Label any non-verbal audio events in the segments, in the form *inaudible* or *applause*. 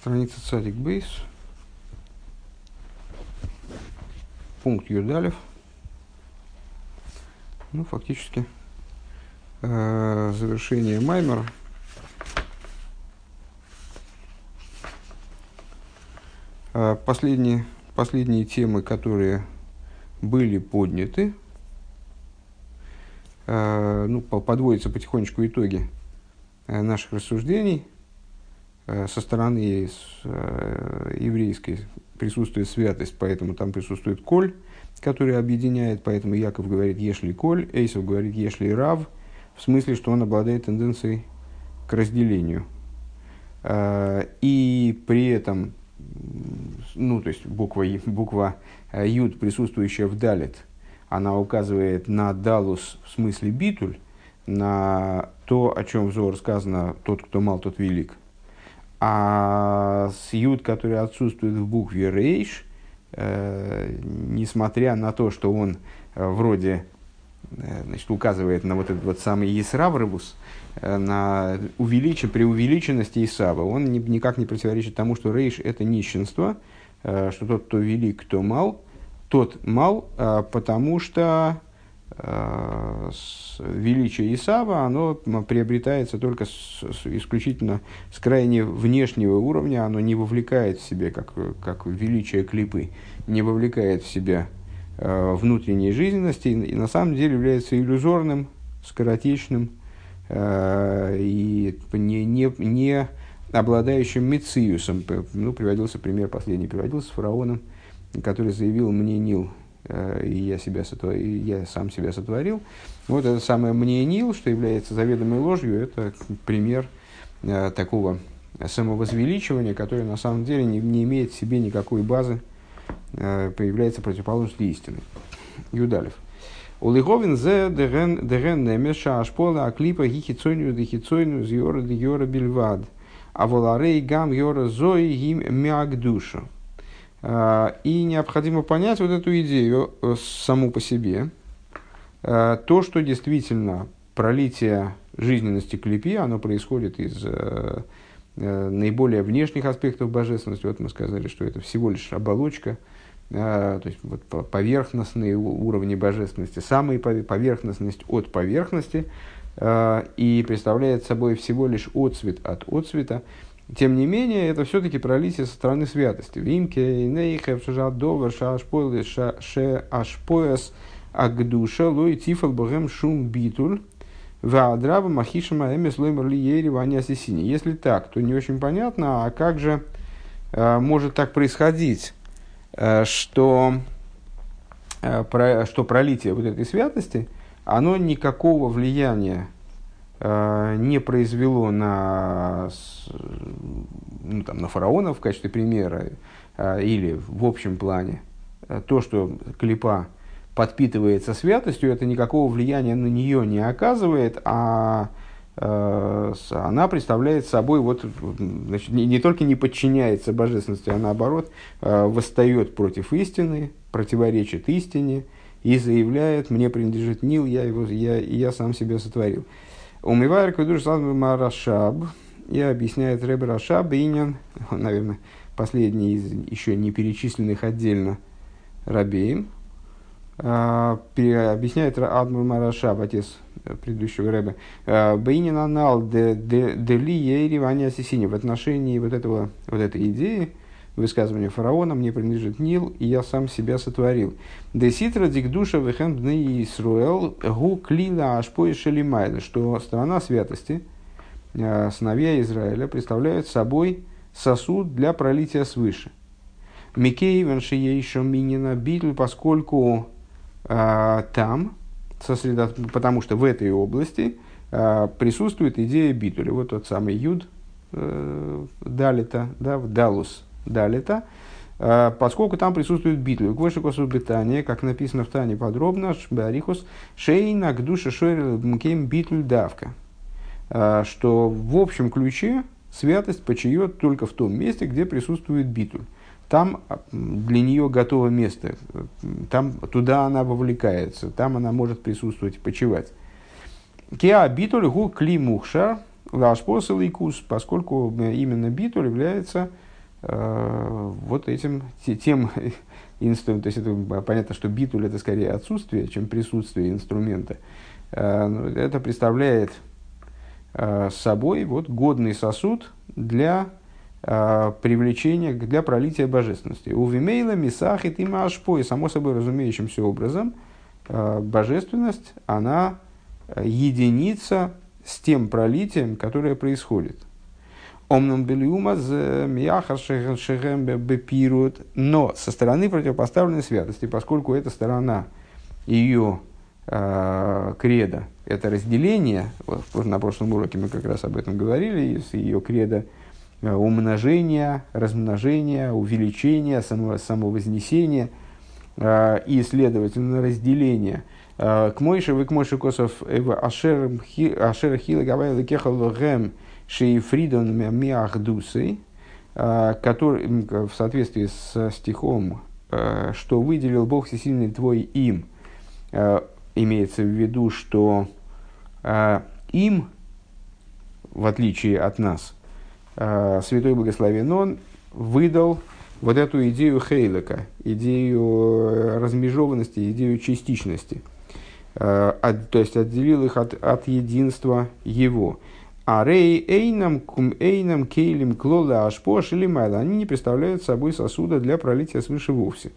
Страница Цадик Бейс. Пункт Юдалев. Ну, фактически, э, завершение Маймера. Э, последние, последние темы, которые были подняты, э, ну, подводятся потихонечку итоги наших рассуждений – со стороны э, еврейской присутствует святость, поэтому там присутствует коль, который объединяет, поэтому Яков говорит «ешли коль», Эйсов говорит «ешли рав», в смысле, что он обладает тенденцией к разделению. Э, и при этом, ну, то есть буква, буква Юд, присутствующая в Далит, она указывает на Далус в смысле битуль, на то, о чем взор сказано «тот, кто мал, тот велик», а сьют, который отсутствует в букве рейш, э, несмотря на то, что он э, вроде э, значит, указывает на вот этот вот самый Исраврыбус, э, на увеличи, преувеличенности Исава, он ни, никак не противоречит тому, что рейш – это нищенство, э, что тот, кто велик, кто мал, тот мал, э, потому что величие Исава, оно приобретается только с, с, исключительно с крайне внешнего уровня, оно не вовлекает в себя, как, как величие клипы, не вовлекает в себя э, внутренней жизненности. И, и на самом деле является иллюзорным, скоротечным э, и не, не, не обладающим мециусом. Ну, приводился пример последний, приводился с фараоном, который заявил «мне Нил, Э, и я, себя сотворил, и я сам себя сотворил. Вот это самое «мне Нил», что является заведомой ложью, это пример э, такого самовозвеличивания, которое на самом деле не, не имеет в себе никакой базы, э, появляется противоположностью истины. Юдалев. Улиговин зе дерен немеша ашпола аклипа гихицойню дихицойню зьора дьора бельвад. А воларей гам йора зои гим мягдушу. А, и необходимо понять вот эту идею э, саму по себе. А, то, что действительно пролитие жизненности клепи, оно происходит из э, э, наиболее внешних аспектов божественности. Вот мы сказали, что это всего лишь оболочка, а, то есть вот поверхностные уровни божественности, самая поверхностность от поверхности, и представляет собой всего лишь отцвет от отцвета. Тем не менее, это все-таки пролитие со стороны святости. Вимке, нейхев, шажадова, ше ашпояс, агдуша, лой тифал богем шум битуль, ваадрава махишама эмес лоймер лиери ваня сисини. Если так, то не очень понятно, а как же э, может так происходить, э, что, э, про, что пролитие вот этой святости, оно никакого влияния не произвело на, ну, там, на фараонов в качестве примера э, или в общем плане э, то, что клипа подпитывается святостью, это никакого влияния на нее не оказывает, а она представляет собой, вот, значит, не, не только не подчиняется божественности, а наоборот восстает против истины, противоречит истине и заявляет, мне принадлежит Нил, я, его, я, я сам себя сотворил. Умивайр кведуш Рашаб и объясняет Рэбе Рашаб Инин, *laughs* наверное, последний из еще не перечисленных отдельно Рабеем, а, объясняет Адмур Марашаб, отец предыдущего Рэбе, а, Бейнин анал дели ейри ваня сисини в отношении вот, этого, вот этой идеи, высказывание фараона, мне принадлежит Нил, и я сам себя сотворил. Деситра дикдуша вехем дны Исруэл гу клила ашпой шелимайда, что страна святости, э, сыновья Израиля, представляют собой сосуд для пролития свыше. Микей веншиейшо минина битл, поскольку э, там, сосредо... потому что в этой области э, присутствует идея битуля. Вот тот самый юд э, далита, да, в далус, далита, э, поскольку там присутствует битва. Гвоши битания, как написано в Тане подробно, Барихус, Шейна к душе Шойрел Мкем битуль давка. Э, что в общем ключе святость почает только в том месте, где присутствует битуль. Там для нее готово место, там, туда она вовлекается, там она может присутствовать и почивать. Кеа битуль гу кли мухшар поскольку именно битуль является вот этим, тем *laughs* инструментом, то есть это понятно, что битуль это скорее отсутствие, чем присутствие инструмента. Это представляет собой вот годный сосуд для привлечения, для пролития божественности. У Вимейла, Мисахит и Машпо, и само собой разумеющимся образом, божественность, она единица с тем пролитием, которое происходит. Омном белиума бепирут, но со стороны противопоставленной святости, поскольку эта сторона ее э, креда, это разделение, вот, на прошлом уроке мы как раз об этом говорили, ее креда э, умножения, размножения, увеличения, само, самовознесения э, и, следовательно, разделения – к Мойше, вы к Мойше Косов, Ашер Хила Гавайла Кехал Гэм Шейфридон Миахдусы, который в соответствии с стихом, что выделил Бог всесильный твой им, имеется в виду, что им, в отличие от нас, Святой Благословен Он выдал вот эту идею Хейлека, идею размежованности, идею частичности, то есть отделил их от, от единства Его. А рей эйнам кум эйнам кейлим клола ашпош или майла. Они не представляют собой сосуда для пролития свыше вовсе.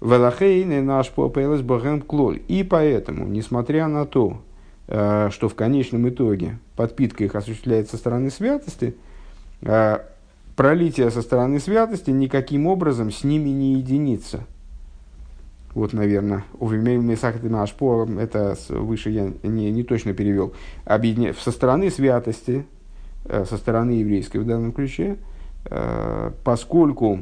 Велахейны наш попелес богем клоль. И поэтому, несмотря на то, э, что в конечном итоге подпитка их осуществляется со стороны святости, э, пролитие со стороны святости никаким образом с ними не единится – вот, наверное, увимей Месахатина Ашпо, это выше я не, не точно перевел, объединя... со стороны святости, э, со стороны еврейской в данном ключе, э, поскольку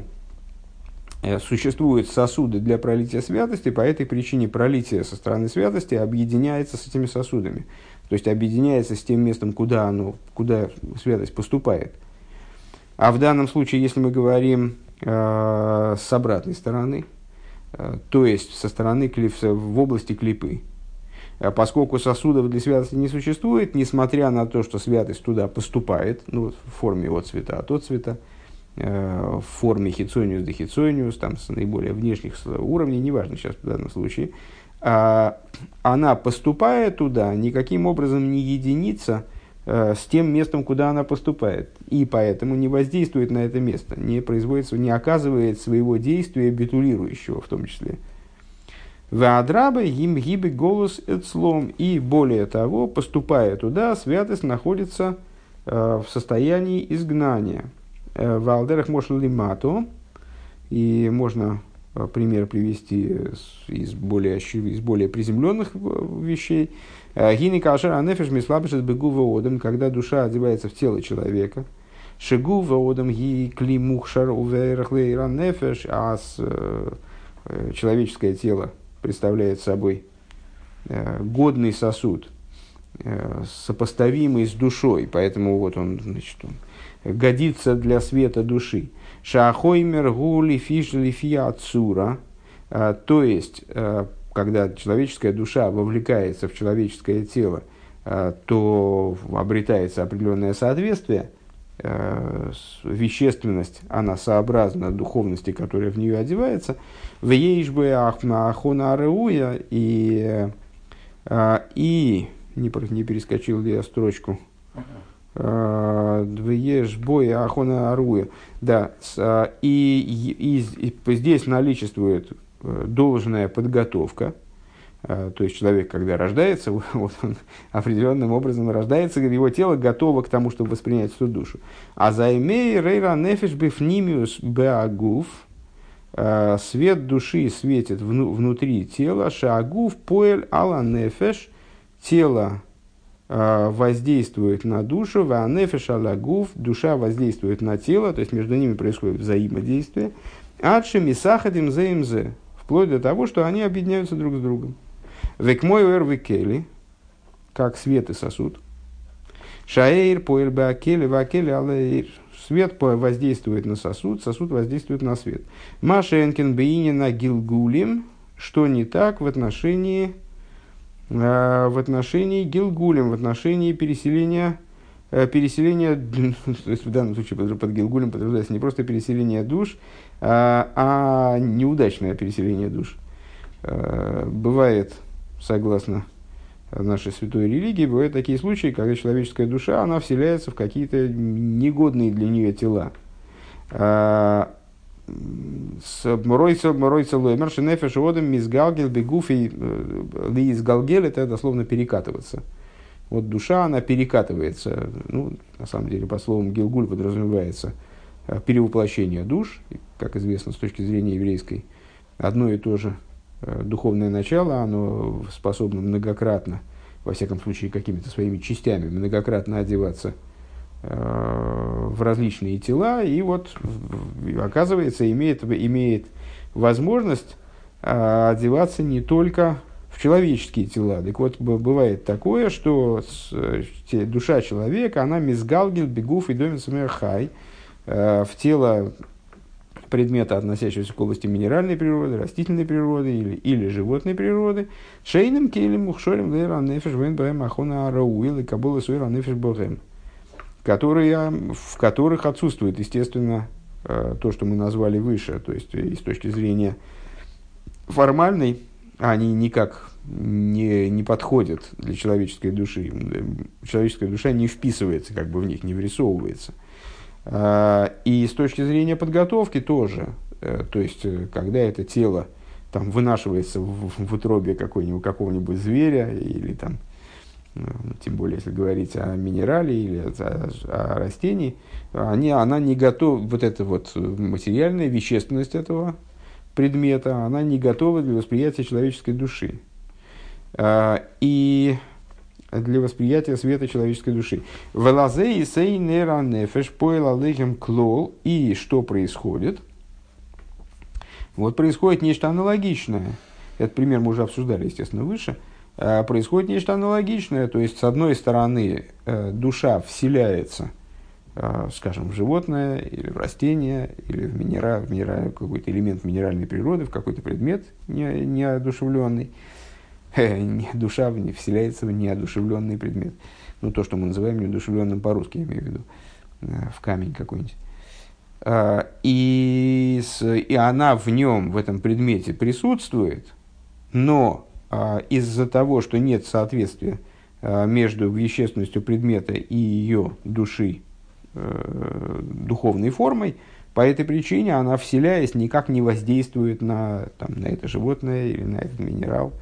э, существуют сосуды для пролития святости, по этой причине пролитие со стороны святости объединяется с этими сосудами. То есть объединяется с тем местом, куда, оно, куда святость поступает. А в данном случае, если мы говорим э, с обратной стороны, то есть со стороны клип, в области клипы. Э, поскольку сосудов для святости не существует, несмотря на то, что святость туда поступает, ну, в форме от цвета от от цвета, э, в форме хитсониус до хитсониус, там с наиболее внешних уровней, неважно сейчас в данном случае, а, она поступает туда, никаким образом не единица Э, с тем местом, куда она поступает. И поэтому не воздействует на это место, не производится, не оказывает своего действия битулирующего в том числе. Ваадраба им гибы голос эцлом. И более того, поступая туда, святость находится э, в состоянии изгнания. Э, в Алдерах лимато. И можно э, пример привести из более, из более приземленных вещей. Э, Гини кашер анефеш мислабешес бегува одам, когда душа одевается в тело человека. Шегува одам ги кли мухшар уверхлейран нефеш, а э, э, человеческое тело представляет собой годный сосуд, сопоставимый с душой, поэтому вот он, значит, он годится для света души. Шахоймер гули фиш лифия ацура, то есть когда человеческая душа вовлекается в человеческое тело, э, то обретается определенное соответствие, э, вещественность, она сообразна духовности, которая в нее одевается, в ейшбе ахона ареуя и, э, и не, не перескочил ли я строчку, в ейшбе ахона аруя, да, и, и, и здесь наличествует должная подготовка, э, то есть человек, когда рождается, *laughs* вот он определенным образом рождается, его тело готово к тому, чтобы воспринять эту душу. А займей рейра нефиш бифнимиус беагуф, э, свет души светит внутри тела, шаагуф поэль ала нефеш, тело воздействует на душу, ва нефеш алагуф, душа воздействует на тело, то есть между ними происходит взаимодействие. Адши мисахадим заимзе, Вплоть до того, что они объединяются друг с другом. Век мой векели, как свет и сосуд. Шаэйр поэль бакели вакели алэйр. Свет воздействует на сосуд, сосуд воздействует на свет. Машенкин на гилгулим, что не так в отношении, э, в отношении гилгулем, в отношении переселения переселение, *laughs* то есть в данном случае под, под Гилгулем подразумевается не просто переселение душ, а, а неудачное переселение душ. Бывает, согласно нашей святой религии, бывают такие случаи, когда человеческая душа, она вселяется в какие-то негодные для нее тела. С Моройца Лоймер, Шенефеш Одем, Мизгалгел, Бегуфи, э, Ли Галгел, это дословно перекатываться. Вот душа, она перекатывается, ну, на самом деле, по словам Гилгуль подразумевается э, перевоплощение душ, как известно с точки зрения еврейской, одно и то же э, духовное начало, оно способно многократно, во всяком случае, какими-то своими частями многократно одеваться – в различные тела, и вот, оказывается, имеет, имеет возможность а, одеваться не только в человеческие тела. Так вот, бывает такое, что душа человека, она мизгалгил, бегуф и домин хай в тело предмета, относящегося к области минеральной природы, растительной природы или, или животной природы, шейным келем ухшорим лера нефеш вен бэм ахона арауил и кабула суэра нефеш богем которые, в которых отсутствует, естественно, э, то, что мы назвали выше, то есть и с точки зрения формальной, они никак не, не подходят для человеческой души. Человеческая душа не вписывается как бы в них, не врисовывается. А, и с точки зрения подготовки тоже. Э, то есть, э, когда это тело там, вынашивается в, в утробе какого-нибудь зверя или там, ну, тем более, если говорить о минерале или о, о растении, они, она не готова, вот эта вот материальная вещественность этого предмета, она не готова для восприятия человеческой души. А, и для восприятия света человеческой души. Велазе и сей нефеш клол. И что происходит? Вот происходит нечто аналогичное. Этот пример мы уже обсуждали, естественно, выше – Э, происходит нечто аналогичное. То есть, с одной стороны, э, душа вселяется, э, скажем, в животное или в растение, или в, минера, в минера, какой-то элемент минеральной природы, в какой-то предмет не, неодушевленный. Не, душа не вселяется в неодушевленный предмет. Ну, то, что мы называем неодушевленным по-русски, я имею в виду, в камень какой-нибудь. И, с, и она в нем, в этом предмете присутствует, но а, из-за того, что нет соответствия а, между вещественностью предмета и ее души э, духовной формой, по этой причине она, вселяясь, никак не воздействует на, там, на это животное или на этот минерал.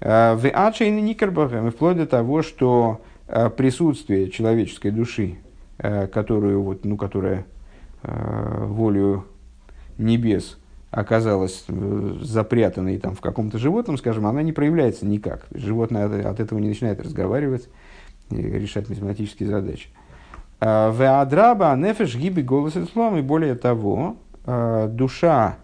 А, в Ачейне Никербахем, вплоть до того, что присутствие человеческой души, которую, вот, ну, которая волю небес оказалась э, запрятанной там, в каком-то животном, скажем, она не проявляется никак. Животное от, этого не начинает разговаривать и решать математические задачи. Веадраба нефеш гиби голос и более того, душа,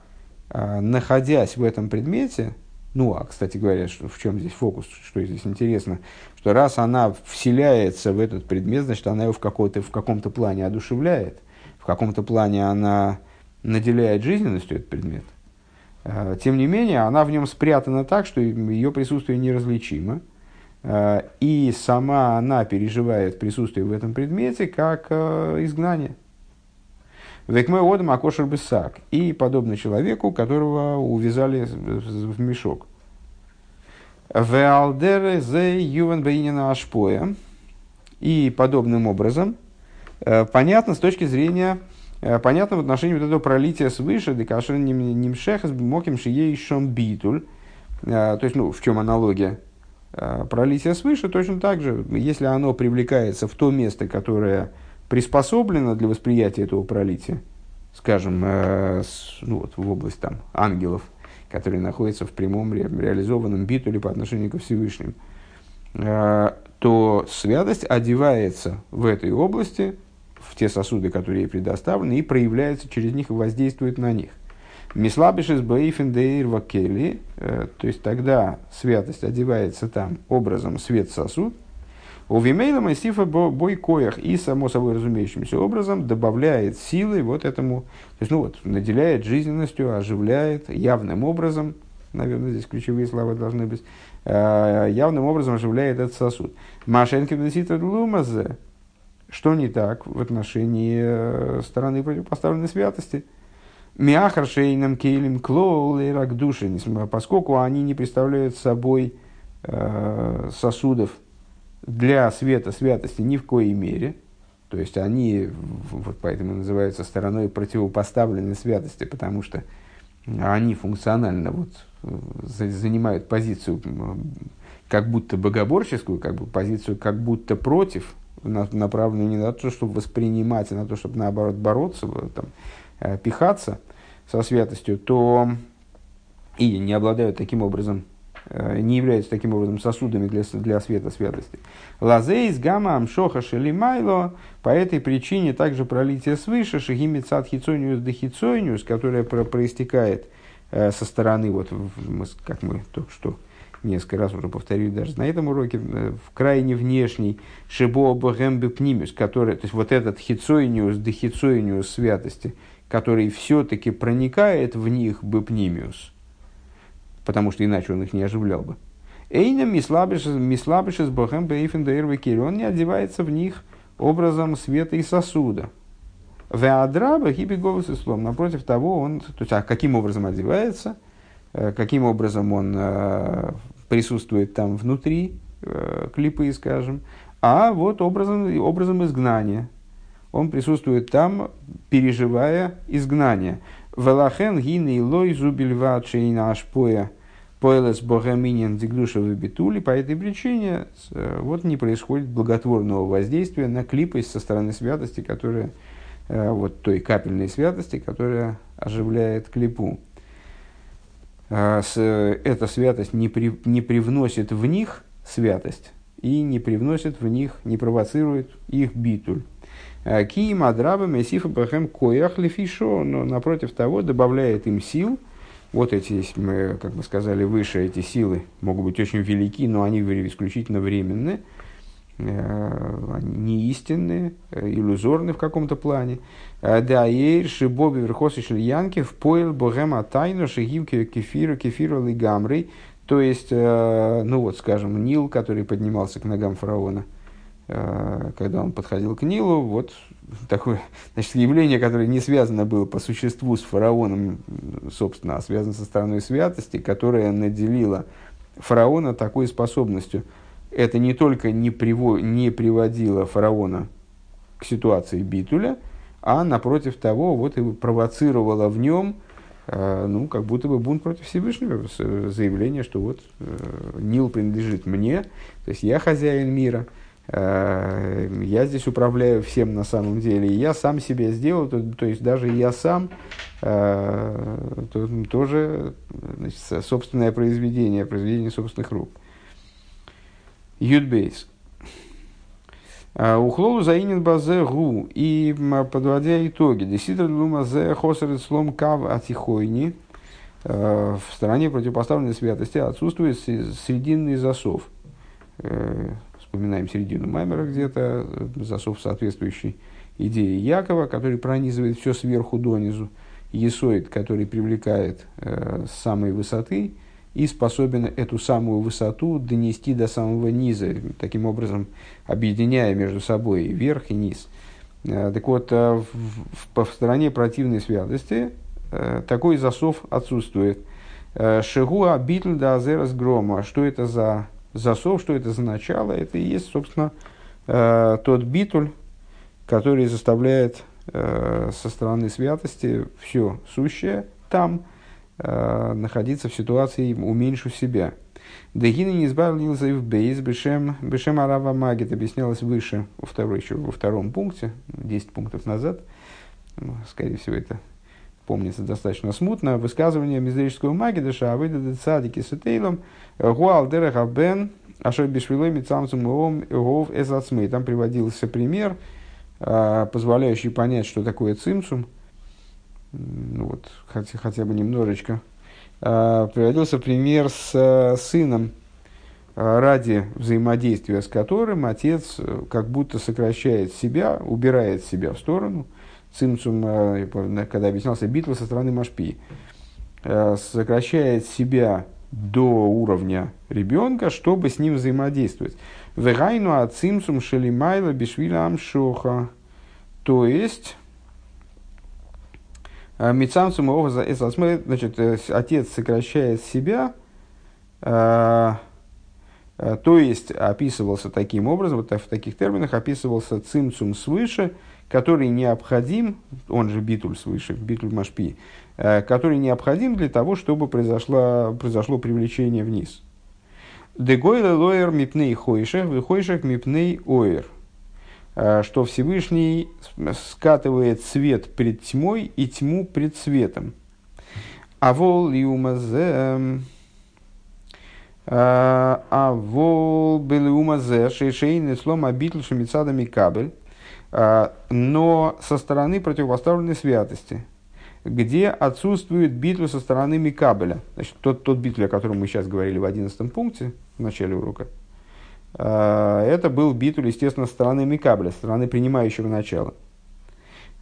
находясь в этом предмете, ну, а, кстати говоря, что, в чем здесь фокус, что здесь интересно, что раз она вселяется в этот предмет, значит, она его в, в каком-то плане одушевляет, в каком-то плане она наделяет жизненностью этот предмет, а, тем не менее, она в нем спрятана так, что ее присутствие неразличимо. А, и сама она переживает присутствие в этом предмете как а, изгнание. Векмэ одам акошер бесак. И подобно человеку, которого увязали в мешок. Веалдере зе ювен бейнина ашпоя. И подобным образом, понятно с точки зрения Э, понятно в отношении вот этого пролития свыше, декашер нимшехас моким шией шом битуль. Э, то есть, ну, в чем аналогия? Э, пролитие свыше точно так же, если оно привлекается в то место, которое приспособлено для восприятия этого пролития, скажем, ну, вот, в область там, ангелов, которые находятся в прямом ре, реализованном битуле по отношению ко Всевышним, то святость одевается в этой области в те сосуды, которые ей предоставлены, и проявляется через них и воздействует на них. Мислабишес бейфен дейр вакели, э, то есть тогда святость одевается там образом свет сосуд, у Вимейла Майсифа бой коях и, само собой разумеющимся образом, добавляет силы вот этому, то есть, ну вот, наделяет жизненностью, оживляет явным образом, наверное, здесь ключевые слова должны быть, э, явным образом оживляет этот сосуд. Машенки Лумазе, Что не так в отношении э, стороны противопоставленной святости? Миахар шейном кейлем клоул и души, поскольку они не представляют собой э, сосудов для света святости ни в коей мере, то есть они вот поэтому называются стороной противопоставленной святости, потому что они функционально вот, э, занимают позицию как будто богоборческую, как бы позицию как будто против, направленную не на то, чтобы воспринимать, а на то, чтобы наоборот бороться, там, э, пихаться со святостью, то и не обладают таким образом, не являются таким образом сосудами для, для света святости. Лазейс, гамма, амшоха, шелимайло, по этой причине также пролитие свыше, шагимицат хицониус дехицониус, которое про, проистекает э, со стороны, вот, как мы только что несколько раз уже повторили даже на этом уроке, э, в крайне внешний шибо богембе пнимиус, который, то есть вот этот хицоиниус, дехицоиниус святости, который все-таки проникает в них бепнимиус, потому что иначе он их не оживлял бы. Эйна мислабишес богем бейфен он не одевается в них образом света и сосуда. Веадраба хипиговус и слом. Напротив того, он, то есть, а каким образом одевается, э, каким образом он э, присутствует там внутри э, клипы, скажем, а вот образом, образом изгнания. Он присутствует там, переживая изгнание. Велахен гины лой зубильва чейна ашпоя поэлес богаминин дигдуша битули. По этой причине э, вот не происходит благотворного воздействия на клипы со стороны святости, которая э, вот той капельной святости, которая оживляет клипу. А, эта святость не, при, не привносит в них святость и не привносит в них, не провоцирует их битуль. А, Киим адраба месифа бахем коях лефишо, но напротив того добавляет им сил. Вот эти, как мы сказали выше, эти силы могут быть очень велики, но они исключительно временные. Э, они не э, иллюзорны в каком-то плане. Э, да, ейр шибоби верхосы шильянки в поил богема тайну шигивки кефиру кефиру лигамрей. То есть, ну вот, скажем, Нил, который поднимался к ногам фараона, когда он подходил к Нилу, вот такое *laughs* значит, явление, которое не связано было по существу с фараоном, собственно, а связано со стороной святости, которое наделило фараона такой способностью – это не только не, приво, не приводило фараона к ситуации битуля, а напротив того, вот и провоцировало в нем, э, ну, как будто бы бунт против Всевышнего, заявление, что вот э, Нил принадлежит мне, то есть я хозяин мира, э, я здесь управляю всем на самом деле, и я сам себе сделал, то, то есть даже я сам э, то, тоже значит, собственное произведение, произведение собственных рук. Юдбейс. А, Ухлоу заинен базе гу. И подводя итоги. Десидр лума зе хосер слом кав атихойни. В стороне противопоставленной святости отсутствует срединный засов. Э, вспоминаем середину Маймера где-то, засов соответствующий идее Якова, который пронизывает все сверху донизу. Есоид, который привлекает э, с самой высоты и способен эту самую высоту донести до самого низа, таким образом объединяя между собой верх и низ. Э, так вот, э, в, в стороне противной святости э, такой засов отсутствует. Шигуа битл да азерас грома. Что это за засов, что это за начало? Это и есть, собственно, тот битуль, который заставляет со стороны святости все сущее там – Э, находиться в ситуации уменьшу себя. Дегина не избавился в бейс бешем, бешем арава магит объяснялось выше, во, второй, еще во втором пункте, 10 пунктов назад. Ну, скорее всего, это помнится достаточно смутно. Высказывание мизерического магида шаавыда цадики с этейлом гуал дереха бен ашер бишвилой мицамцум гов эзацмей. Там приводился пример, э, позволяющий понять, что такое цимсум – ну вот, хотя, хотя бы немножечко, э, приводился пример с э, сыном, э, ради взаимодействия с которым отец э, как будто сокращает себя, убирает себя в сторону. Цимцум, э, когда объяснялся битва со стороны Машпи, э, сокращает себя до уровня ребенка, чтобы с ним взаимодействовать. Вегайну ацимсум шелимайла бишвиля амшоха. То есть, э, Мицамцум значит, э, отец сокращает себя, то есть описывался таким образом, вот в таких терминах описывался цимцум свыше, который необходим, он же битуль свыше, битуль машпи, который необходим для того, чтобы произошло, произошло привлечение вниз. Дегойла лоер мипней хойшех, выхойшех мипней оер. Э, что Всевышний скатывает свет пред тьмой и тьму пред светом. А вол юмазе... Э, а вол был умазе шейшейный слом обитель шамицадами кабель. Э, но со стороны противопоставленной святости – где отсутствует битва со стороны Микабеля. Значит, тот, тот битва, о котором мы сейчас говорили в 11 пункте, в начале урока, э, это был битуль, естественно, со стороны Микабеля, со стороны принимающего начала,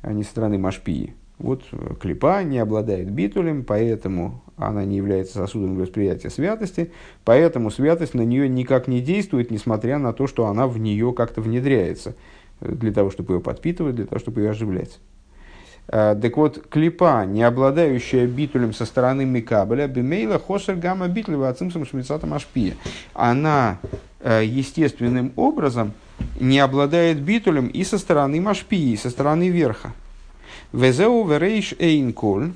а не со стороны Машпии. Вот э, клипа не обладает битулем, поэтому она не является сосудом восприятия святости, поэтому святость на нее никак не действует, несмотря на то, что она в нее как-то внедряется, для того, чтобы ее подпитывать, для того, чтобы ее оживлять. Э, так вот, клипа, не обладающая битулем со стороны Микабеля, бимейла хосер гамма битлева ацимсом шмицатом ашпия. Она э, естественным образом не обладает битулем и со стороны Машпии, и со стороны верха. Везеу верейш эйнколь.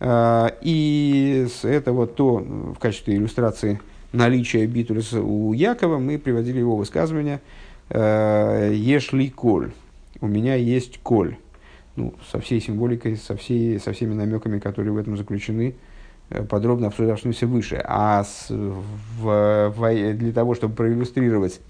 Э, и это вот то, в качестве иллюстрации наличия битуля у Якова, мы приводили его высказывание «Ешли коль». У меня есть коль ну, со всей символикой, со, всей, со всеми намеками, которые в этом заключены, э, подробно обсуждавшимся выше. А с, в, в, для того, чтобы проиллюстрировать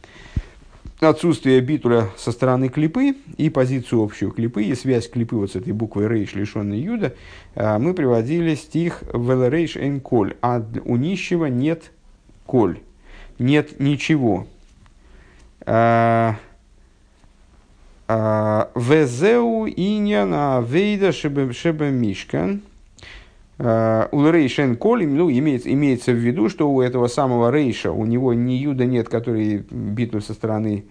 отсутствие битуля со стороны клипы и позицию общую клипы и связь клипы вот с этой буквой рейш, лишенной юда, э, мы приводили стих велерейш эн коль, а у нищего нет коль, нет ничего. А, Везеу иньяна вейда шебе мишкан. А, у Рейшен Колим, ну, имеется, имеется в виду, что у этого самого Рейша, у него ни Юда нет, который битуль со стороны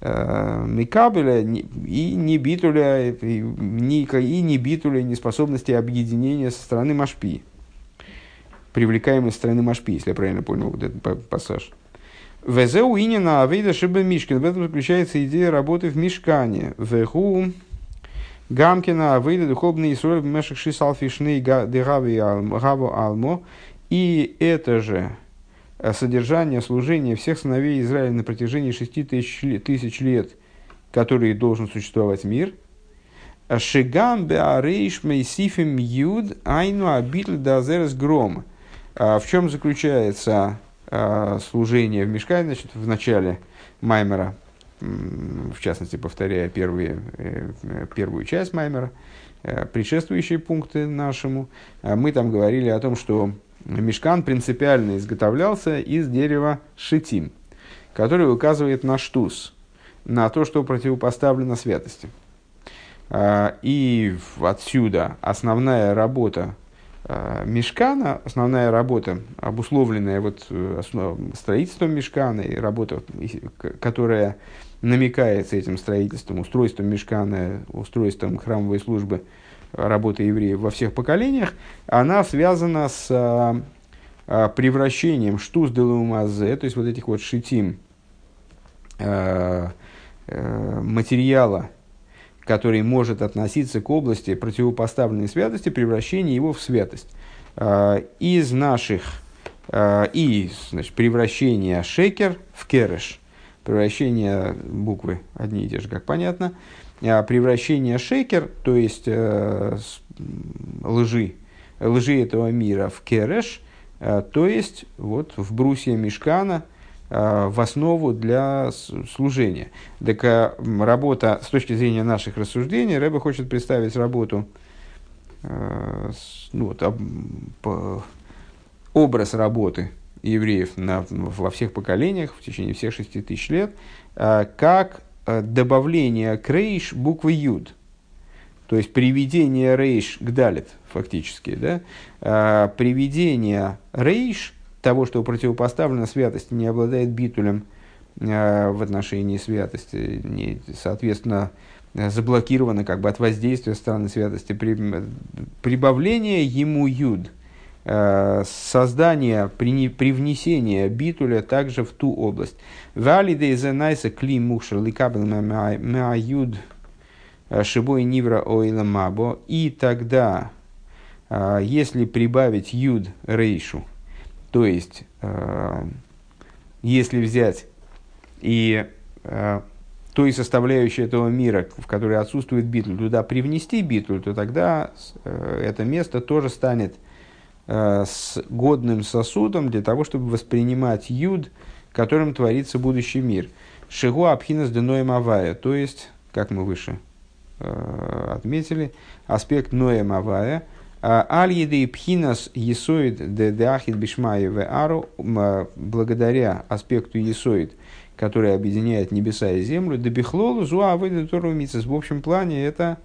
э, Микабеля, и не битуля, и, ни, битуля, не способности объединения со стороны Машпи. Привлекаемой со стороны Машпи, если я правильно понял вот этот пассаж. Везеу инина авейда шибе мишкин. В этом заключается идея работы в мишкане. Веху гамкина авейда духовный в мешек шисалфишный дегави гаву алмо. И это же э, содержание служения всех сыновей Израиля на протяжении шести тысяч, лет, которые должен существовать мир. Шигам беарейш мейсифим юд айну абитл дазерес гром. А в чем заключается служение в Мешкане, значит, в начале Маймера, в частности, повторяя первые, э, первую часть Маймера, э, предшествующие пункты нашему, э, мы там говорили о том, что мешкан принципиально изготовлялся из дерева шитим, который указывает на штус, на то, что противопоставлено святости. И отсюда основная работа Э, мешкана, основная работа, обусловленная вот э, строительством мешкана и работа, которая намекается этим строительством, устройством мешкана, устройством храмовой службы, работы евреев во всех поколениях, она связана с а, превращением штуз делумазе, то есть вот этих вот шитим материала, который может относиться к области противопоставленной святости, превращение его в святость. А, из наших а, и значит, превращение шекер в кереш, превращение буквы одни и те же, как понятно, а превращение шекер, то есть э, лжи, лжи этого мира в кереш, то есть вот в брусья мешкана – Э, в основу для служения. Так э, работа с точки зрения наших рассуждений, Рэба хочет представить работу, э, ну, вот, образ работы евреев на, во всех поколениях в течение всех шести тысяч лет, как добавление крейш буквы юд. то есть приведение рейш к далит, фактически, да, приведение рейш, того, что противопоставлено святости, не обладает битулем а, в отношении святости, не, соответственно, заблокировано как бы от воздействия стороны святости, при, прибавление ему юд, а, создание, при, привнесение битуля также в ту область. Валиде из найса кли мушер ликабел юд шибой нивра ойла мабо. И тогда, если прибавить юд рейшу, то есть, если взять и той составляющей этого мира, в которой отсутствует битуль, туда привнести битуль, то тогда это место тоже станет с годным сосудом для того, чтобы воспринимать юд, которым творится будущий мир. Шигу абхинас деноем авая, то есть, как мы выше э, отметили, аспект ноем авая – Аль еды пхинас есоид де деахид бишмая в ару, благодаря аспекту есоид, который объединяет небеса и землю, дебихлолу зуа выйдет В общем плане это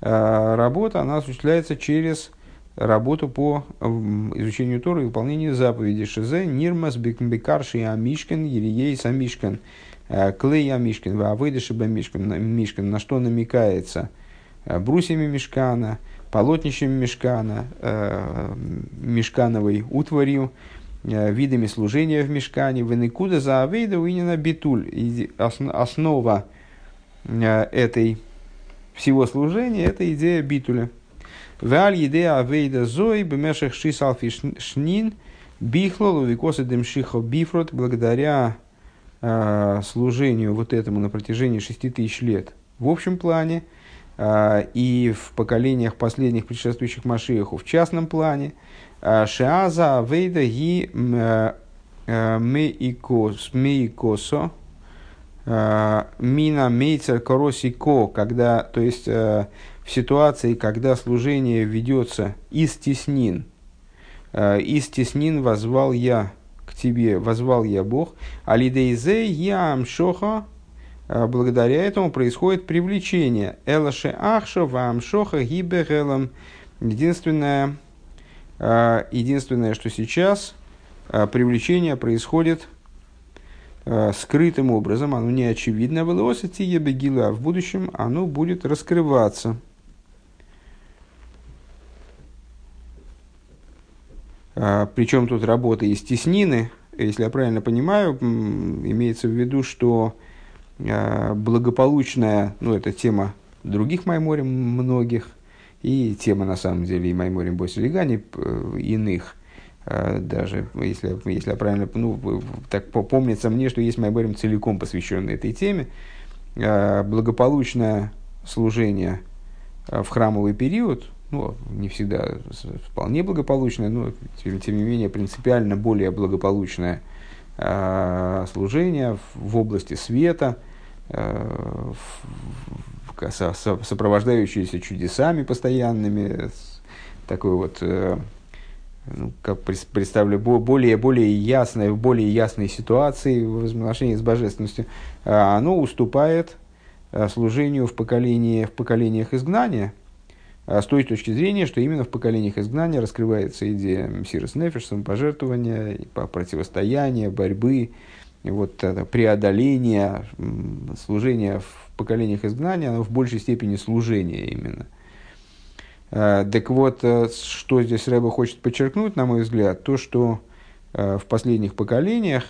работа, она осуществляется через работу по изучению Торы и выполнению заповедей Шизе, Нирмас, Бекарши, Амишкин, Ерией, Самишкин, Клей, Амишкин, Вавыдыши, Мишкин, на что намекается брусьями Мишкана – полотнищем мешкана, э, мешкановой утварью, э, видами служения в мешкане, венекуда за авейда уинина битуль. И основа э, этой всего служения – это идея битуля. Валь идея авейда зой бемешах шисалфи шнин бихлол викосы демшихо бифрот благодаря э, служению вот этому на протяжении шести тысяч лет. В общем плане – и в поколениях последних предшествующих Машиеху в частном плане. А, Шиаза Вейда и э, э, Мейкосо а, Мина Мейцер Коросико, когда, то есть э, в ситуации, когда служение ведется из теснин, из теснин возвал я к тебе, возвал я Бог, алидейзе я амшоха а, благодаря этому происходит привлечение. Элаше ахша вам шоха гиберелом. Единственное, а, единственное, что сейчас а, привлечение происходит скрытым образом, оно не очевидно. Велосити ебегила, а в будущем оно будет раскрываться. Причем тут работа из теснины, если я правильно понимаю, имеется в виду, что благополучная, ну, это тема других Майморем многих, и тема, на самом деле, и Майморем Босилигани, э, иных, э, даже, если, если я правильно, ну, так помнится мне, что есть Майморем целиком посвященный этой теме, благополучное служение в храмовый период, ну, не всегда вполне благополучное, но, тем, тем не менее, принципиально более благополучное служение в области света – Э, сопровождающиеся чудесами постоянными, такой вот, э, ну, как представлю, более, более ясной, в более ясной ситуации в отношении с божественностью, э, оно уступает служению в, поколении, в поколениях изгнания, с той точки зрения, что именно в поколениях изгнания раскрывается идея Мсирос Нефиш, самопожертвования, противостояния, борьбы, вот это преодоление, служение в поколениях изгнания, оно в большей степени служение именно. Э, так вот, э, что здесь Рэба хочет подчеркнуть, на мой взгляд, то, что э, в последних поколениях,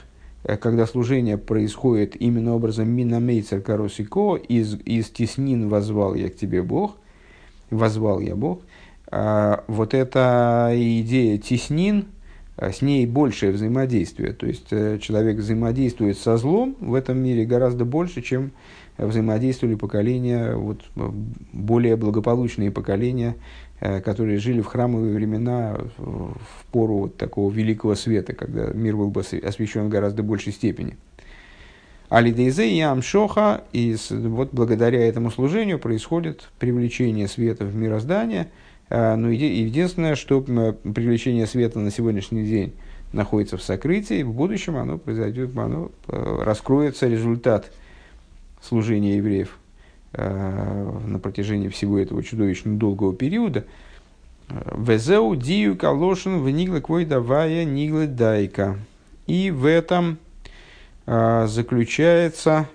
когда служение происходит именно образом «Минамейцер каросико», из, из теснин возвал я к тебе Бог, возвал я Бог, вот эта идея теснин – с ней большее взаимодействие. То есть э, человек взаимодействует со злом в этом мире гораздо больше, чем взаимодействовали поколения, вот, более благополучные поколения, э, которые жили в храмовые времена в пору вот такого великого света, когда мир был бы освещен в гораздо большей степени. Алидейзе и Амшоха, и вот благодаря этому служению происходит привлечение света в мироздание – Но ну, единственное, что привлечение света на сегодняшний день находится в сокрытии, в будущем оно произойдет, оно э, раскроется результат служения евреев на протяжении всего этого чудовищно долгого периода. Везеу дию калошин в квой давая ниглы дайка. И в этом заключается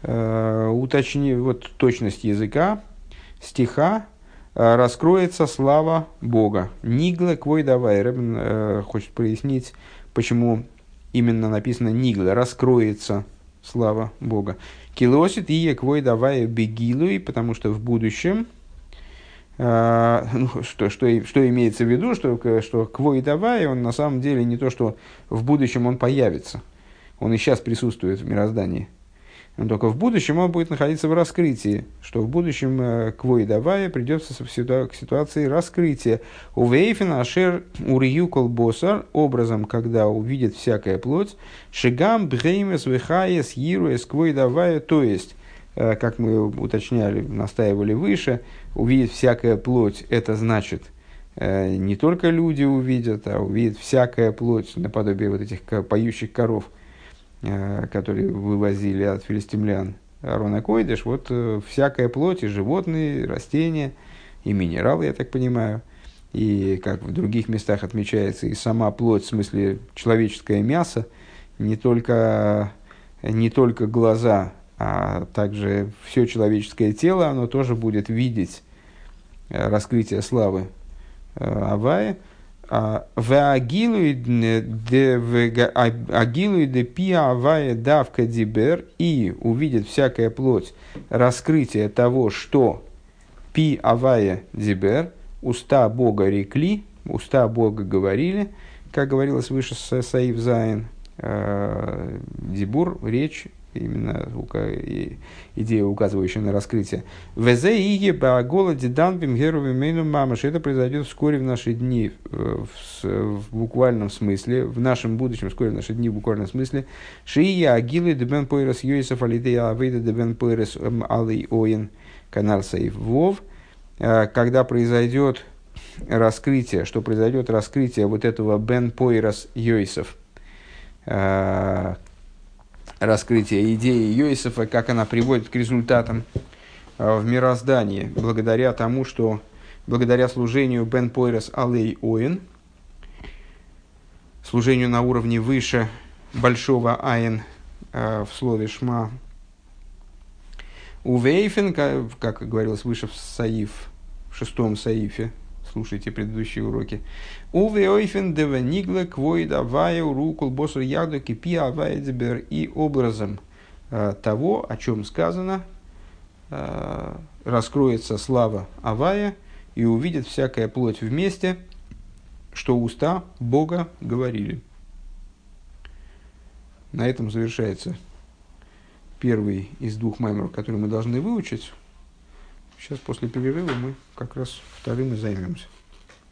уточни, вот, точность языка, стиха, раскроется слава Бога. Нигла квой давай. Рэббин э, хочет прояснить, почему именно написано нигла, раскроется слава Бога. Килосит и еквой давай бегилуй, потому что в будущем, э, ну, что, что, что имеется в виду, что, что квой давай, он на самом деле не то, что в будущем он появится, он и сейчас присутствует в мироздании. Но только в будущем он будет находиться в раскрытии, что в будущем э, к Войдавае придется к ситуации раскрытия. У Вейфена Ашер Урью Колбосар образом, когда увидит всякая плоть, Шигам Бхеймес Вихаес Ируэс Квойдавая, то есть, э, как мы уточняли, настаивали выше, увидит всякая плоть, это значит, э, не только люди увидят, а увидит всякая плоть, наподобие вот этих поющих коров – которые вывозили от филистимлян Арона Койдыш, вот э, всякая плоть, и животные, растения, и минералы, я так понимаю, и как в других местах отмечается, и сама плоть, в смысле человеческое мясо, не только, не только глаза, а также все человеческое тело, оно тоже будет видеть э, раскрытие славы Авая – Агилуй де пиа авая давка дибер и увидит всякая плоть раскрытие того, что пи авая дибер, уста Бога рекли, уста Бога говорили, как говорилось выше Саив Зайн, э, дибур, речь, именно идея, указывающая на раскрытие. Везе иге данбим геровим мейну мамаш. Это произойдет вскоре в наши дни, в, в буквальном смысле, в нашем будущем, вскоре в наши дни в буквальном смысле. Шия агилы дебен пойрас йосиф алидея авейда дебен пойрас алый оин канал сейф вов. Э, когда произойдет раскрытие, что произойдет раскрытие вот этого бен йосиф, э, раскрытие идеи Йосифа, как она приводит к результатам э, в мироздании, благодаря тому, что благодаря служению Бен Пойрес Алей Оин, служению на уровне выше большого Айн э, в слове Шма, у Вейфен, как говорилось выше в Саиф, в шестом Саифе, слушайте предыдущие уроки. Уве ойфен дева нигла квой давая рукул босу яду кипи авая и образом э, того, о чем сказано, э, раскроется слава Авая и увидит всякая плоть вместе, что уста Бога говорили. На этом завершается первый из двух маймеров, которые мы должны выучить. Сейчас после перерыва мы как раз вторым и займемся.